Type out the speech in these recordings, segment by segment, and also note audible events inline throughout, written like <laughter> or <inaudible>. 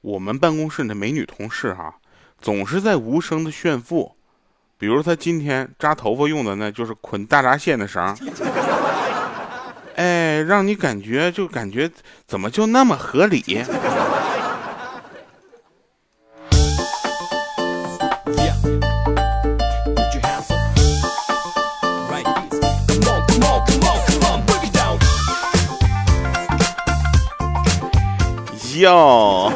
我们办公室那美女同事哈，总是在无声的炫富，比如她今天扎头发用的那就是捆大闸蟹的绳，哎，让你感觉就感觉怎么就那么合理。哟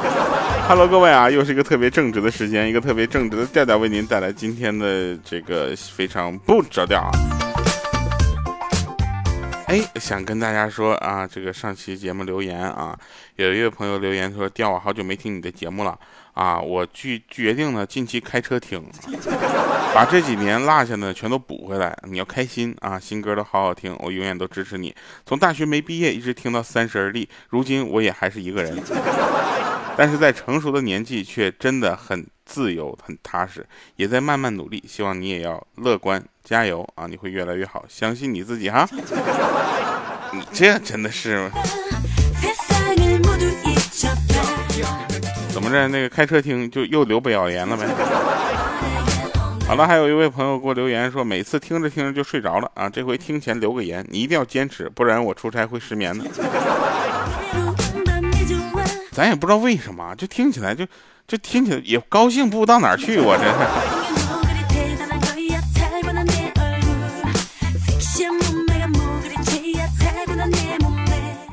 ，Hello，各位啊，又是一个特别正直的时间，一个特别正直的调调，为您带来今天的这个非常不着调啊。哎，想跟大家说啊，这个上期节目留言啊，有一位朋友留言说，调啊，好久没听你的节目了啊，我决决定呢，近期开车听，<laughs> 把这几年落下的全都补回来。你要开心啊，新歌都好好听，我永远都支持你。从大学没毕业一直听到三十而立，如今我也还是一个人，但是在成熟的年纪却真的很自由、很踏实，也在慢慢努力。希望你也要乐观，加油啊！你会越来越好，相信你自己哈。你这真的是。怎么着？那个开车听就又留不了言了呗？好了，还有一位朋友给我留言说，每次听着听着就睡着了啊！这回听前留个言，你一定要坚持，不然我出差会失眠的。咱也不知道为什么，就听起来就就听起来也高兴不到哪儿去，我真是。<laughs>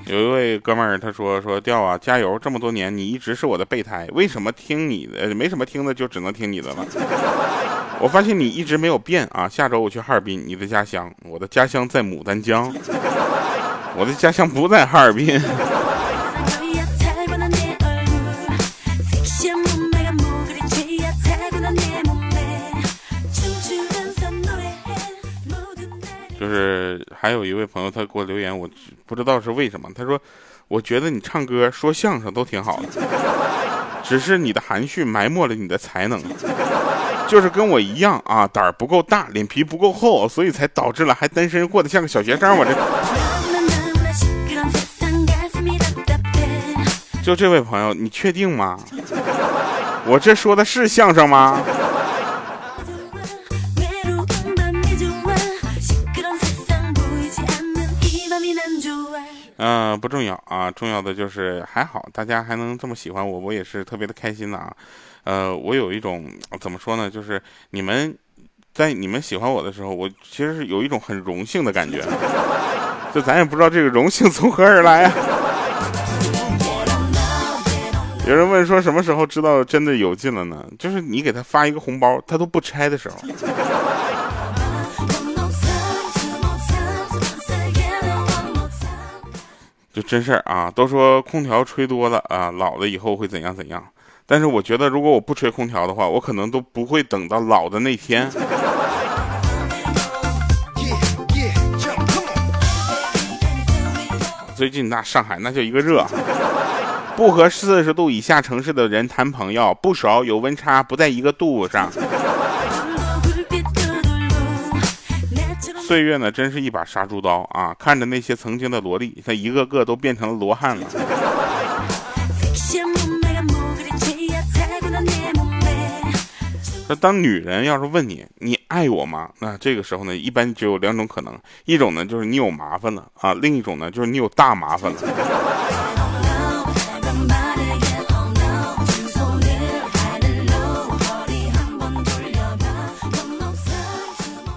有一位哥们儿，他说说调啊，加油！这么多年，你一直是我的备胎，为什么听你的没什么听的，就只能听你的了？<laughs> 我发现你一直没有变啊！下周我去哈尔滨，你的家乡，我的家乡在牡丹江，我的家乡不在哈尔滨。还有一位朋友，他给我留言，我不知道是为什么。他说：“我觉得你唱歌、说相声都挺好的，只是你的含蓄埋没了你的才能，就是跟我一样啊，胆儿不够大，脸皮不够厚，所以才导致了还单身，过得像个小学生。”我这，就这位朋友，你确定吗？我这说的是相声吗？嗯，不重要啊，重要的就是还好，大家还能这么喜欢我，我也是特别的开心的啊。呃，我有一种怎么说呢，就是你们在你们喜欢我的时候，我其实是有一种很荣幸的感觉，就咱也不知道这个荣幸从何而来啊。有人问说什么时候知道真的有劲了呢？就是你给他发一个红包，他都不拆的时候。就真事儿啊，都说空调吹多了啊，老了以后会怎样怎样。但是我觉得，如果我不吹空调的话，我可能都不会等到老的那天。最近那上海那叫一个热，不和四十度以下城市的人谈朋友，不熟有温差不在一个度上。岁月呢，真是一把杀猪刀啊！看着那些曾经的萝莉，她一个个都变成了罗汉了。那当女人要是问你，你爱我吗？那这个时候呢，一般只有两种可能，一种呢就是你有麻烦了啊，另一种呢就是你有大麻烦了。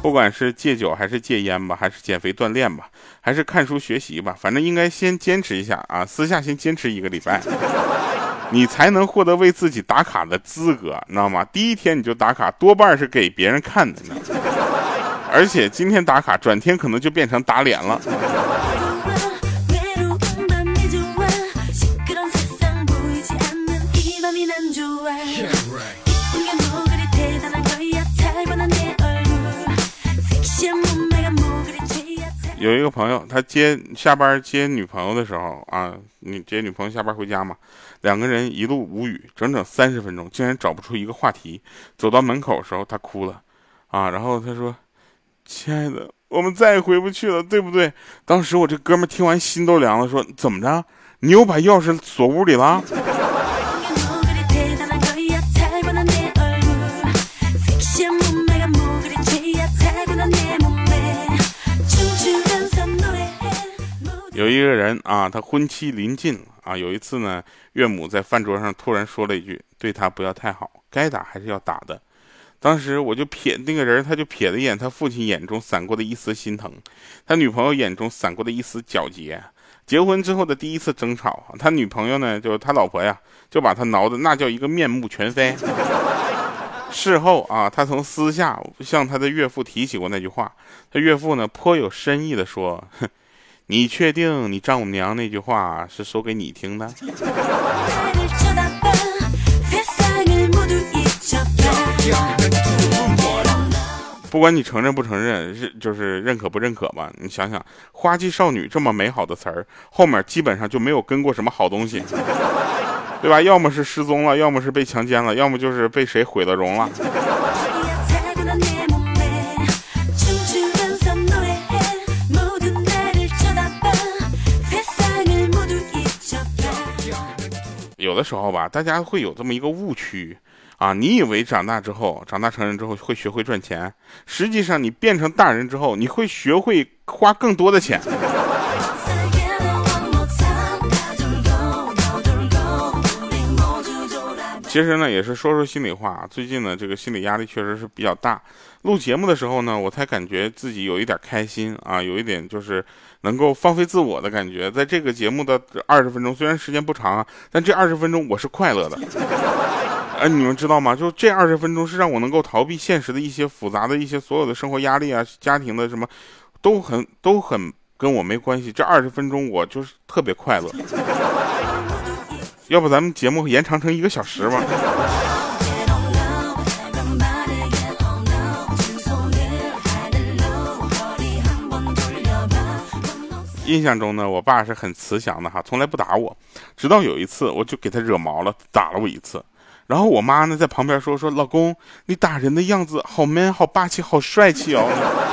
不管是戒酒还是戒烟吧，还是减肥锻炼吧，还是看书学习吧，反正应该先坚持一下啊！私下先坚持一个礼拜，<laughs> 你才能获得为自己打卡的资格，你知道吗？第一天你就打卡，多半是给别人看的呢。而且今天打卡，转天可能就变成打脸了。有一个朋友，他接下班接女朋友的时候啊，你接女朋友下班回家嘛，两个人一路无语，整整三十分钟，竟然找不出一个话题。走到门口的时候，他哭了，啊，然后他说：“亲爱的，我们再也回不去了，对不对？”当时我这哥们听完心都凉了，说：“怎么着？你又把钥匙锁屋里了？”有一个人啊，他婚期临近了啊。有一次呢，岳母在饭桌上突然说了一句：“对他不要太好，该打还是要打的。”当时我就瞥那个人，他就瞥了一眼他父亲眼中闪过的一丝心疼，他女朋友眼中闪过的一丝皎洁。结婚之后的第一次争吵，他女朋友呢，就是他老婆呀，就把他挠的那叫一个面目全非。事后啊，他从私下向他的岳父提起过那句话，他岳父呢颇有深意的说。哼你确定你丈母娘那句话是说给你听的？不管你承认不承认，认就是认可不认可吧。你想想，花季少女这么美好的词儿，后面基本上就没有跟过什么好东西，对吧？要么是失踪了，要么是被强奸了，要么就是被谁毁了容了。有的时候吧，大家会有这么一个误区，啊，你以为长大之后，长大成人之后会学会赚钱，实际上你变成大人之后，你会学会花更多的钱。其实呢，也是说说心里话。最近呢，这个心理压力确实是比较大。录节目的时候呢，我才感觉自己有一点开心啊，有一点就是能够放飞自我的感觉。在这个节目的二十分钟，虽然时间不长啊，但这二十分钟我是快乐的。哎，你们知道吗？就这二十分钟是让我能够逃避现实的一些复杂的一些所有的生活压力啊，家庭的什么，都很都很跟我没关系。这二十分钟我就是特别快乐。要不咱们节目延长成一个小时吧？印象中呢，我爸是很慈祥的哈，从来不打我。直到有一次，我就给他惹毛了，打了我一次。然后我妈呢在旁边说：“说老公，你打人的样子好 man，好霸气，好帅气哦。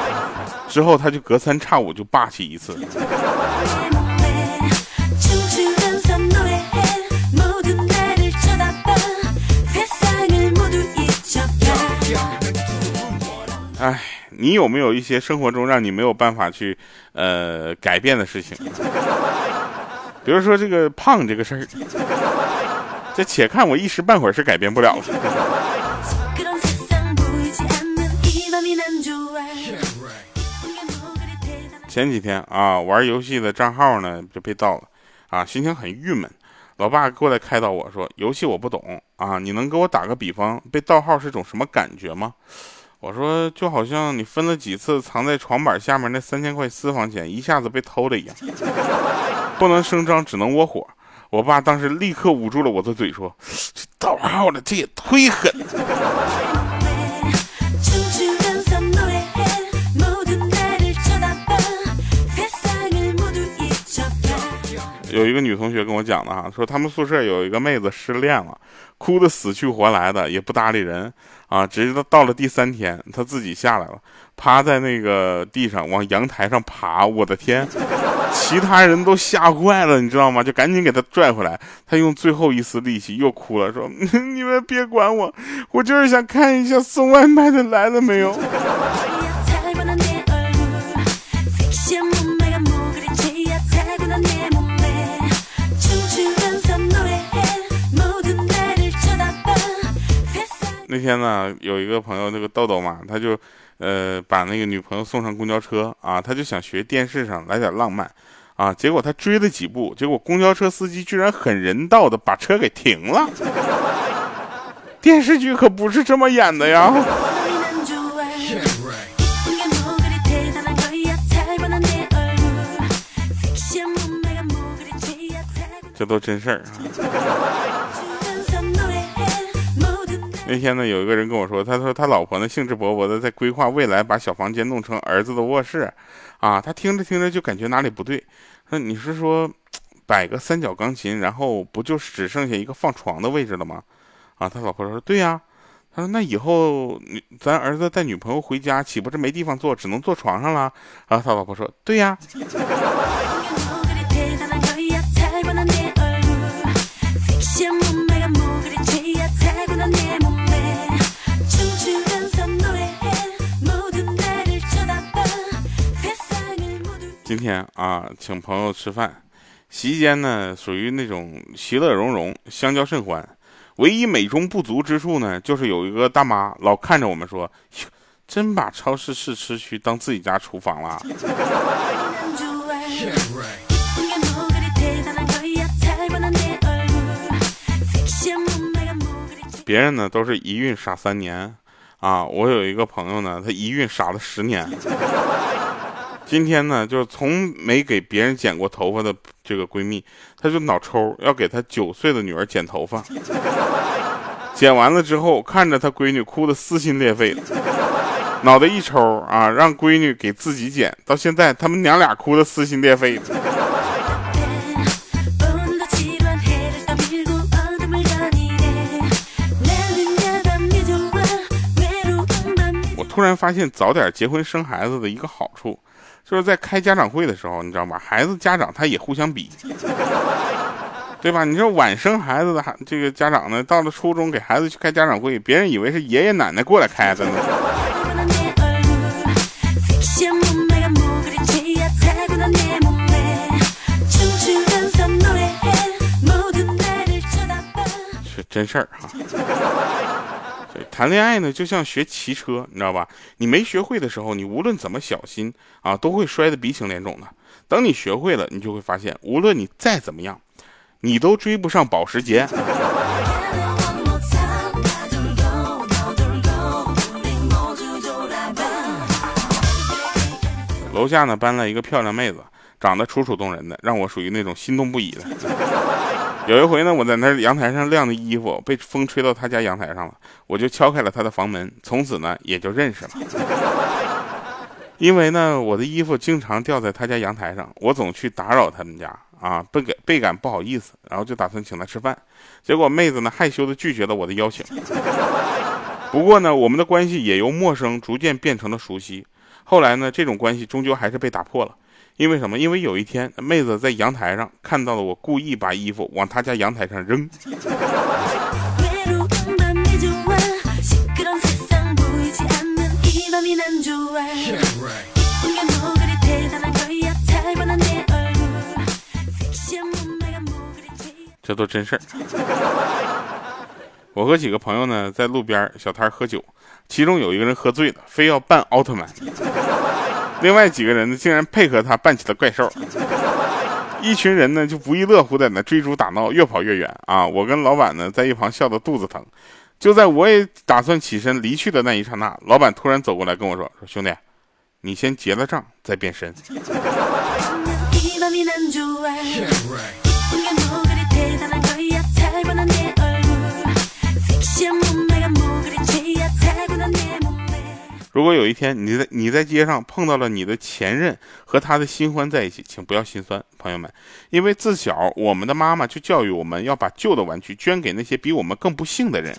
<laughs> ”之后他就隔三差五就霸气一次。哎，你有没有一些生活中让你没有办法去呃改变的事情？比如说这个胖这个事儿，这且看我一时半会儿是改变不了了。前几天啊，玩游戏的账号呢就被盗了，啊，心情很郁闷。老爸过来开导我说：“游戏我不懂啊，你能给我打个比方，被盗号是种什么感觉吗？”我说，就好像你分了几次藏在床板下面那三千块私房钱一下子被偷了一样，不能声张，只能窝火。我爸当时立刻捂住了我的嘴，说：“这盗号的，这也忒狠。”有一个女同学跟我讲的哈，说他们宿舍有一个妹子失恋了，哭得死去活来的，也不搭理人啊。直到到了第三天，他自己下来了，趴在那个地上往阳台上爬。我的天，其他人都吓坏了，你知道吗？就赶紧给他拽回来。他用最后一丝力气又哭了，说：“ <laughs> 你们别管我，我就是想看一下送外卖的来了没有。”那天呢，有一个朋友，那个豆豆嘛，他就，呃，把那个女朋友送上公交车啊，他就想学电视上来点浪漫，啊，结果他追了几步，结果公交车司机居然很人道的把车给停了。<laughs> 电视剧可不是这么演的呀。这都真事儿啊。那天呢，有一个人跟我说，他说他老婆呢兴致勃勃的在规划未来，把小房间弄成儿子的卧室，啊，他听着听着就感觉哪里不对，说你是说摆个三角钢琴，然后不就只剩下一个放床的位置了吗？啊，他老婆说对呀，他说那以后你咱儿子带女朋友回家，岂不是没地方坐，只能坐床上了？然后他老婆说对呀。今天啊，请朋友吃饭，席间呢属于那种其乐融融，相交甚欢。唯一美中不足之处呢，就是有一个大妈老看着我们说：“真把超市试吃区当自己家厨房了。”别人呢都是一孕傻三年，啊，我有一个朋友呢，他一孕傻了十年。今天呢，就是从没给别人剪过头发的这个闺蜜，她就脑抽，要给她九岁的女儿剪头发。<laughs> 剪完了之后，看着她闺女哭得撕心裂肺的，脑袋一抽啊，让闺女给自己剪。到现在，他们娘俩哭得撕心裂肺的。我。突然发现早点结婚生孩子的一个好处，就是在开家长会的时候，你知道吗？孩子家长他也互相比，对吧？你说晚生孩子的孩这个家长呢，到了初中给孩子去开家长会，别人以为是爷爷奶奶过来开的呢。是真事儿哈。谈恋爱呢，就像学骑车，你知道吧？你没学会的时候，你无论怎么小心啊，都会摔得鼻青脸肿的。等你学会了，你就会发现，无论你再怎么样，你都追不上保时捷。楼下呢搬来一个漂亮妹子，长得楚楚动人的，让我属于那种心动不已的。有一回呢，我在那阳台上晾的衣服被风吹到他家阳台上了，我就敲开了他的房门，从此呢也就认识了。因为呢，我的衣服经常掉在他家阳台上，我总去打扰他们家啊，倍感倍感不好意思，然后就打算请他吃饭，结果妹子呢害羞的拒绝了我的邀请。不过呢，我们的关系也由陌生逐渐变成了熟悉，后来呢，这种关系终究还是被打破了。因为什么？因为有一天，妹子在阳台上看到了我，故意把衣服往她家阳台上扔。这都真事儿。我和几个朋友呢，在路边小摊喝酒，其中有一个人喝醉了，非要扮奥特曼。另外几个人呢，竟然配合他扮起了怪兽，一群人呢就不亦乐乎在那追逐打闹，越跑越远啊！我跟老板呢在一旁笑得肚子疼。就在我也打算起身离去的那一刹那，老板突然走过来跟我说：“说兄弟，你先结了账再变身。”如果有一天你在你在街上碰到了你的前任和他的新欢在一起，请不要心酸，朋友们，因为自小我们的妈妈就教育我们要把旧的玩具捐给那些比我们更不幸的人。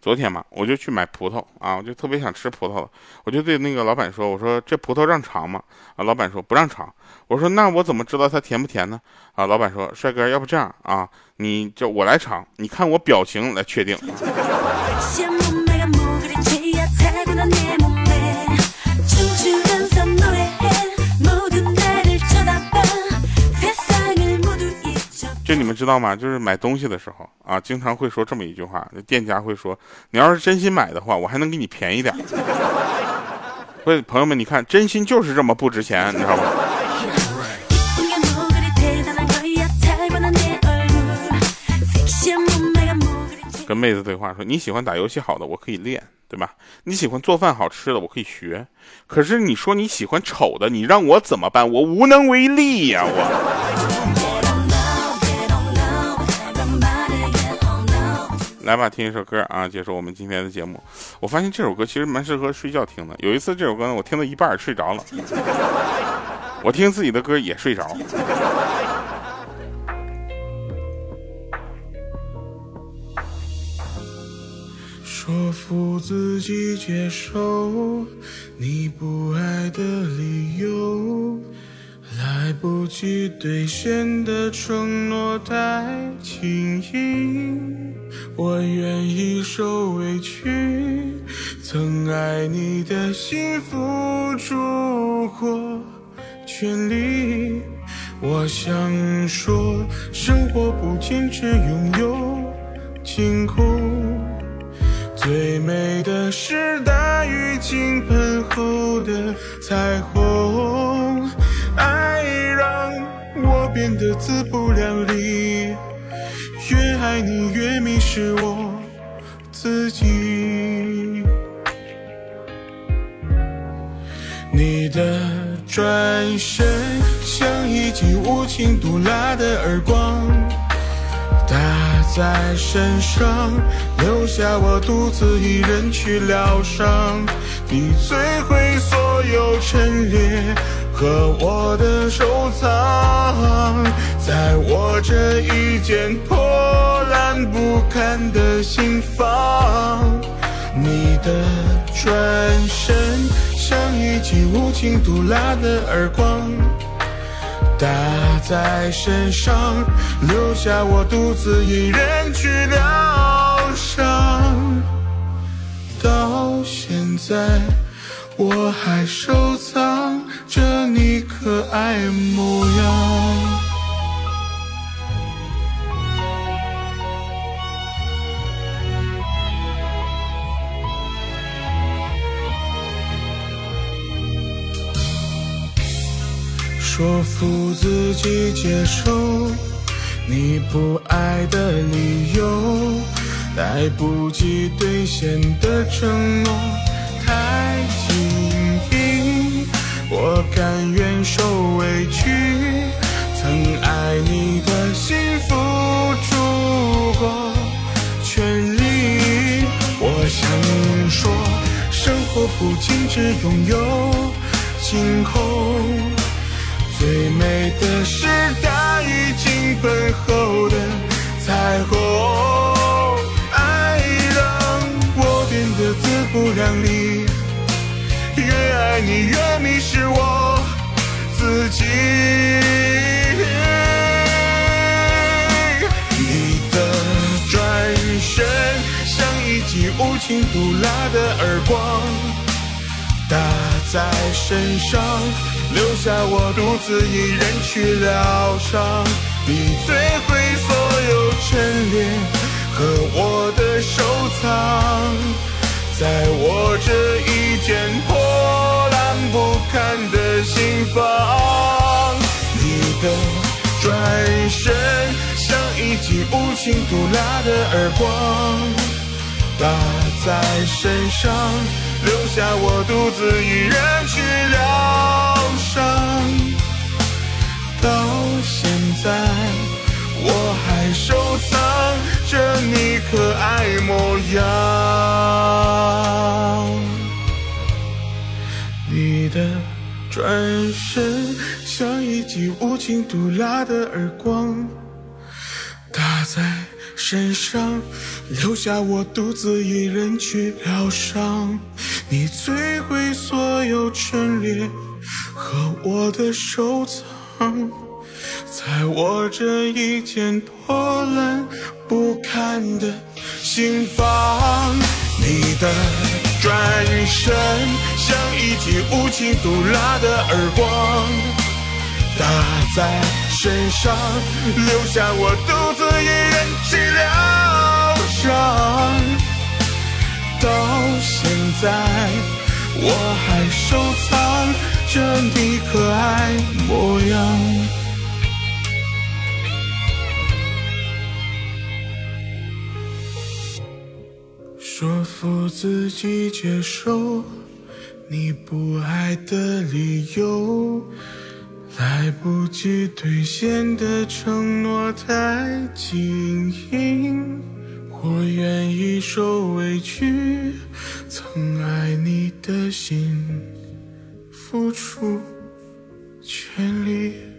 昨天嘛，我就去买葡萄啊，我就特别想吃葡萄，我就对那个老板说：“我说这葡萄让尝吗？”啊，老板说不让尝。我说那我怎么知道它甜不甜呢？啊，老板说：“帅哥，要不这样啊，你就我来尝，你看我表情来确定。<laughs> ”就你们知道吗？就是买东西的时候啊，经常会说这么一句话，店家会说：“你要是真心买的话，我还能给你便宜点。”所以朋友们，你看，真心就是这么不值钱，你知道吗？跟妹子对话说：“你喜欢打游戏好的，我可以练，对吧？你喜欢做饭好吃的，我可以学。可是你说你喜欢丑的，你让我怎么办？我无能为力呀，我。”来吧，听一首歌啊，结束我们今天的节目。我发现这首歌其实蛮适合睡觉听的。有一次这首歌呢，我听到一半睡着了，我听自己的歌也睡着。说服自己接受你不爱的理由。来不及兑现的承诺太轻易，我愿意受委屈。曾爱你的心付出过全力。我想说，生活不仅只拥有晴空，最美的是大雨倾盆后的彩虹。变得自不量力，越爱你越迷失我自己。你的转身像一记无情毒辣的耳光，打在身上，留下我独自一人去疗伤。你摧毁所有陈列和我的收藏，在我这一间破烂不堪的心房。你的转身像一记无情毒辣的耳光，打在身上，留下我独自一人去疗伤。到现在，我还收藏着你可爱模样。说服自己接受你不爱的理由，来不及兑现的承诺太轻，我甘愿受委屈。曾爱你的心付出过全力，我想说，生活不仅只拥有晴空。最美的是大雨倾盆后的彩虹，爱让我变得自不量力，越你越迷失我自己。你的转身像一记无情毒辣的耳光，打在身上。留下我独自一人去疗伤，你摧毁所有陈列和我的收藏，在我这一间破不堪的心房。你的转身像一记无情毒辣的耳光，打在身上，留下我独自一人去疗。伤到现在，我还收藏着你可爱模样。的转身像一记无情毒辣的耳光，打在身上，留下我独自一人去疗伤。你摧毁所有陈列。和我的收藏，在我这一件破烂不堪的心房。你的转身像一记无情毒辣的耳光，打在身上，留下我独自一人去疗伤。到现在，我还收藏。着你自己接受你不爱的理由，来不及兑现的承诺太轻易，我愿意受委屈，曾爱你的心。付出全力。